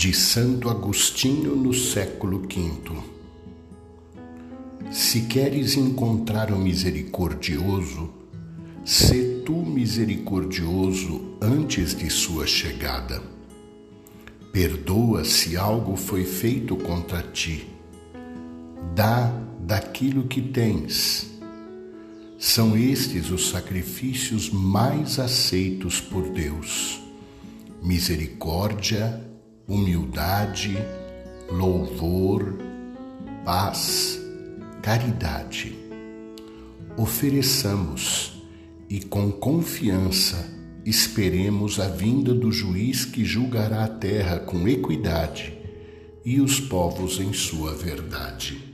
de Santo Agostinho no século V. Se queres encontrar o misericordioso, sê tu misericordioso antes de sua chegada. Perdoa se algo foi feito contra ti. Dá daquilo que tens. São estes os sacrifícios mais aceitos por Deus: misericórdia, humildade, louvor, paz, caridade. Ofereçamos e com confiança esperemos a vinda do juiz que julgará a terra com equidade e os povos em sua verdade.